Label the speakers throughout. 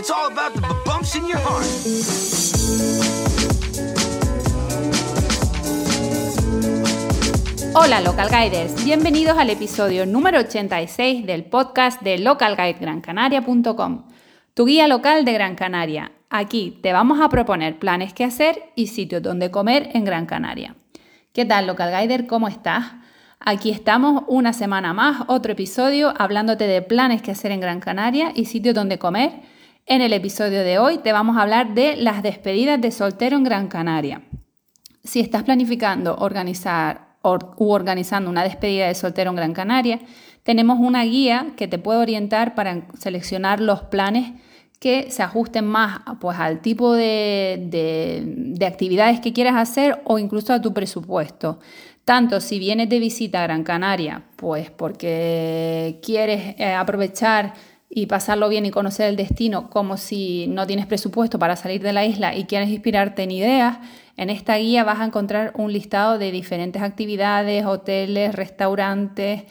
Speaker 1: Bumps.
Speaker 2: Hola Local Guiders, bienvenidos al episodio número 86 del podcast de localguidegrancanaria.com, tu guía local de Gran Canaria. Aquí te vamos a proponer planes que hacer y sitios donde comer en Gran Canaria. ¿Qué tal Local Guider? ¿Cómo estás? Aquí estamos una semana más, otro episodio hablándote de planes que hacer en Gran Canaria y sitios donde comer. En el episodio de hoy te vamos a hablar de las despedidas de soltero en Gran Canaria. Si estás planificando organizar u organizando una despedida de soltero en Gran Canaria, tenemos una guía que te puede orientar para seleccionar los planes que se ajusten más pues, al tipo de, de actividades que quieras hacer o incluso a tu presupuesto. Tanto si vienes de visita a Gran Canaria, pues porque quieres eh, aprovechar y pasarlo bien y conocer el destino, como si no tienes presupuesto para salir de la isla y quieres inspirarte en ideas, en esta guía vas a encontrar un listado de diferentes actividades, hoteles, restaurantes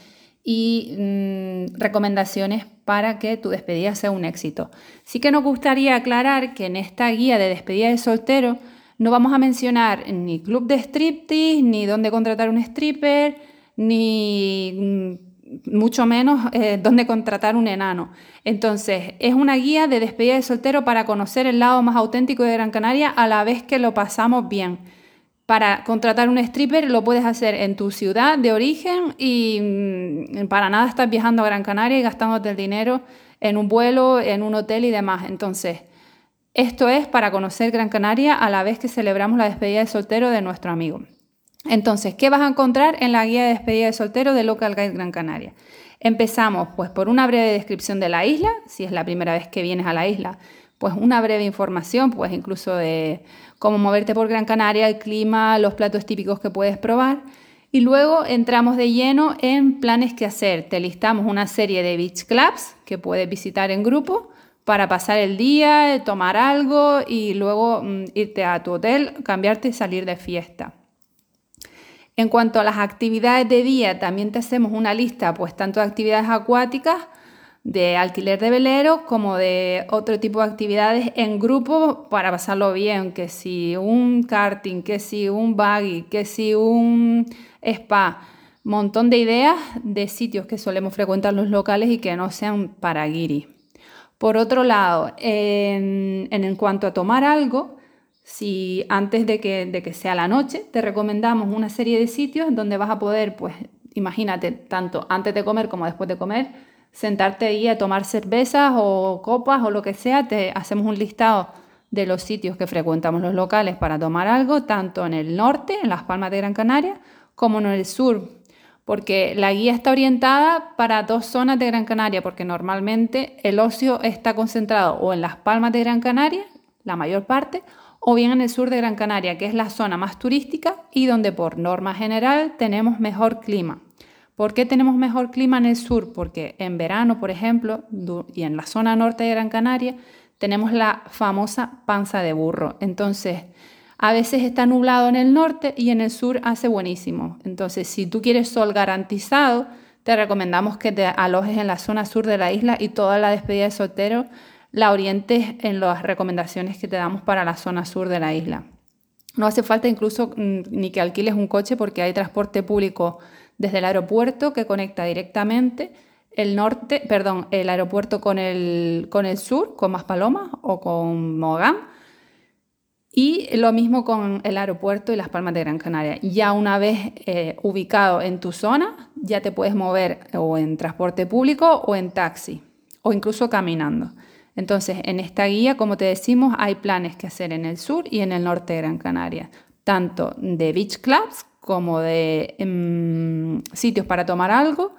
Speaker 2: y mm, recomendaciones para que tu despedida sea un éxito. Sí que nos gustaría aclarar que en esta guía de despedida de soltero no vamos a mencionar ni club de striptease, ni dónde contratar un stripper, ni mm, mucho menos eh, dónde contratar un enano. Entonces, es una guía de despedida de soltero para conocer el lado más auténtico de Gran Canaria a la vez que lo pasamos bien. Para contratar un stripper lo puedes hacer en tu ciudad de origen y mm, para nada estás viajando a Gran Canaria y gastándote el dinero en un vuelo, en un hotel y demás. Entonces, esto es para conocer Gran Canaria a la vez que celebramos la despedida de soltero de nuestro amigo. Entonces, ¿qué vas a encontrar en la guía de despedida de soltero de Local Guide Gran Canaria? Empezamos pues por una breve descripción de la isla, si es la primera vez que vienes a la isla, pues una breve información, pues incluso de cómo moverte por Gran Canaria, el clima, los platos típicos que puedes probar. Y luego entramos de lleno en planes que hacer. Te listamos una serie de beach clubs que puedes visitar en grupo para pasar el día, tomar algo y luego mm, irte a tu hotel, cambiarte y salir de fiesta. En cuanto a las actividades de día, también te hacemos una lista, pues tanto de actividades acuáticas, de alquiler de velero, como de otro tipo de actividades en grupo para pasarlo bien, que si un karting, que si un buggy, que si un spa, montón de ideas de sitios que solemos frecuentar los locales y que no sean para guiris. Por otro lado, en, cuanto a tomar algo, si antes de que, de que, sea la noche, te recomendamos una serie de sitios donde vas a poder, pues imagínate, tanto antes de comer como después de comer, sentarte ahí a tomar cervezas o copas o lo que sea, te hacemos un listado de los sitios que frecuentamos los locales para tomar algo, tanto en el norte, en las Palmas de Gran Canaria, como en el sur, porque la guía está orientada para dos zonas de Gran Canaria, porque normalmente el ocio está concentrado o en las palmas de Gran Canaria, la mayor parte, o bien en el sur de Gran Canaria, que es la zona más turística y donde por norma general tenemos mejor clima. ¿Por qué tenemos mejor clima en el sur? Porque en verano, por ejemplo, y en la zona norte de Gran Canaria, tenemos la famosa panza de burro. Entonces, a veces está nublado en el norte y en el sur hace buenísimo. Entonces, si tú quieres sol garantizado, te recomendamos que te alojes en la zona sur de la isla y toda la despedida de soltero la orientes en las recomendaciones que te damos para la zona sur de la isla. No hace falta incluso mm, ni que alquiles un coche porque hay transporte público desde el aeropuerto que conecta directamente el norte, perdón, el aeropuerto con el, con el sur, con Maspalomas o con Mogán y lo mismo con el aeropuerto y las Palmas de Gran Canaria. Ya una vez eh, ubicado en tu zona, ya te puedes mover o en transporte público o en taxi o incluso caminando. Entonces, en esta guía, como te decimos, hay planes que hacer en el sur y en el norte de Gran Canaria, tanto de beach clubs como de em, sitios para tomar algo.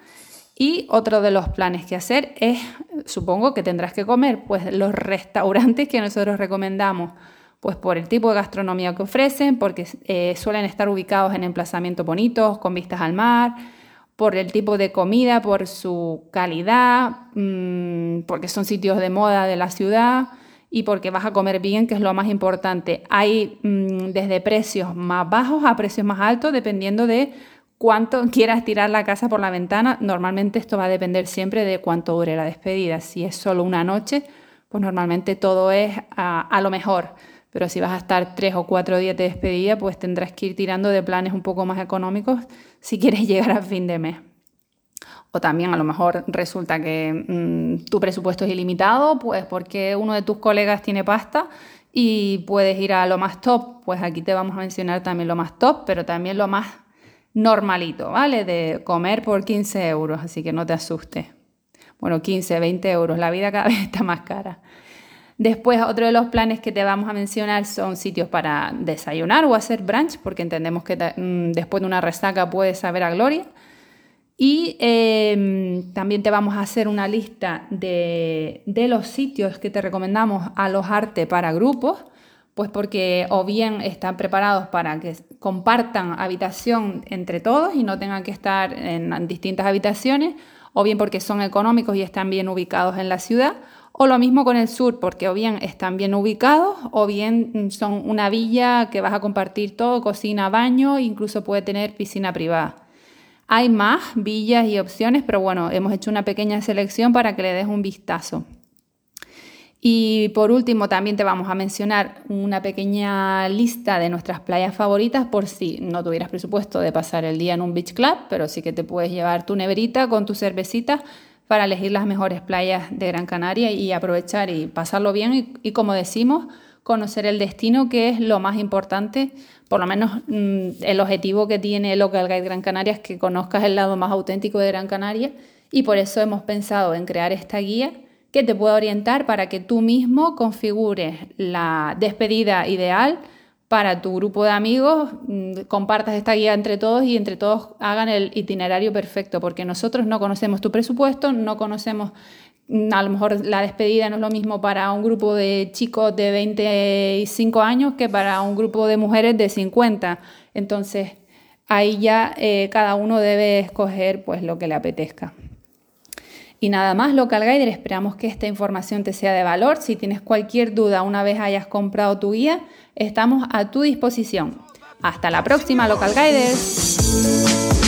Speaker 2: Y otro de los planes que hacer es, supongo que tendrás que comer, pues los restaurantes que nosotros recomendamos pues por el tipo de gastronomía que ofrecen, porque eh, suelen estar ubicados en emplazamientos bonitos, con vistas al mar, por el tipo de comida, por su calidad, mm, porque son sitios de moda de la ciudad y porque vas a comer bien, que es lo más importante. Hay mm, desde precios más bajos a precios más altos, dependiendo de cuánto quieras tirar la casa por la ventana. Normalmente esto va a depender siempre de cuánto dure la despedida. Si es solo una noche, pues normalmente todo es a, lo mejor. Pero si vas a estar tres o cuatro días de despedida, pues tendrás que ir tirando de planes un poco más económicos si quieres llegar a fin de mes. O también a lo mejor resulta que mm, tu presupuesto es ilimitado, pues porque uno de tus colegas tiene pasta y puedes ir a lo más top. Pues aquí te vamos a mencionar también lo más top, pero también lo más normalito, ¿vale? De comer por 15 euros, así que no te asustes. Bueno, 15, 20 euros, la vida cada vez está más cara. Después, otro de los planes que te vamos a mencionar son sitios para desayunar o hacer brunch, porque entendemos que mm, después de una resaca puedes saber a gloria. Y em, también te vamos a hacer una lista de, de, los sitios que te recomendamos alojarte para grupos, pues porque o bien están preparados para que compartan habitación entre todos y no tengan que estar en distintas habitaciones, o bien porque son económicos y están bien ubicados en la ciudad, o lo mismo con el sur, porque o bien están bien ubicados, o bien son una villa que vas a compartir todo, cocina, baño, incluso puede tener piscina privada. Hay más villas y opciones, pero bueno, hemos hecho una pequeña selección para que le des un vistazo. Y por último, también te vamos a mencionar una pequeña lista de nuestras playas favoritas por si no tuvieras presupuesto de pasar el día en un beach club, pero sí que te puedes llevar tu neverita con tu cervecita para elegir las mejores playas de Gran Canaria y aprovechar y pasarlo bien y, como decimos, conocer el destino, que es lo más importante. Por lo menos mm, el objetivo que tiene Local Guide Gran Canaria es que conozcas el lado más auténtico de Gran Canaria. Y por eso hemos pensado en crear esta guía que te pueda orientar para que tú mismo configures la despedida ideal para tu grupo de amigos, mm, compartas esta guía entre todos y entre todos hagan el itinerario perfecto, porque nosotros no conocemos tu presupuesto, no conocemos a lo mejor la despedida no es lo mismo para un grupo de chicos de 25 años que para un grupo de mujeres de 50. Entonces, ahí ya eh, cada uno debe escoger pues lo que le apetezca. Y nada más, Local Guider, esperamos que esta información te sea de valor. Si tienes cualquier duda una vez hayas comprado tu guía, estamos a tu disposición. Hasta la próxima, Local Guiders.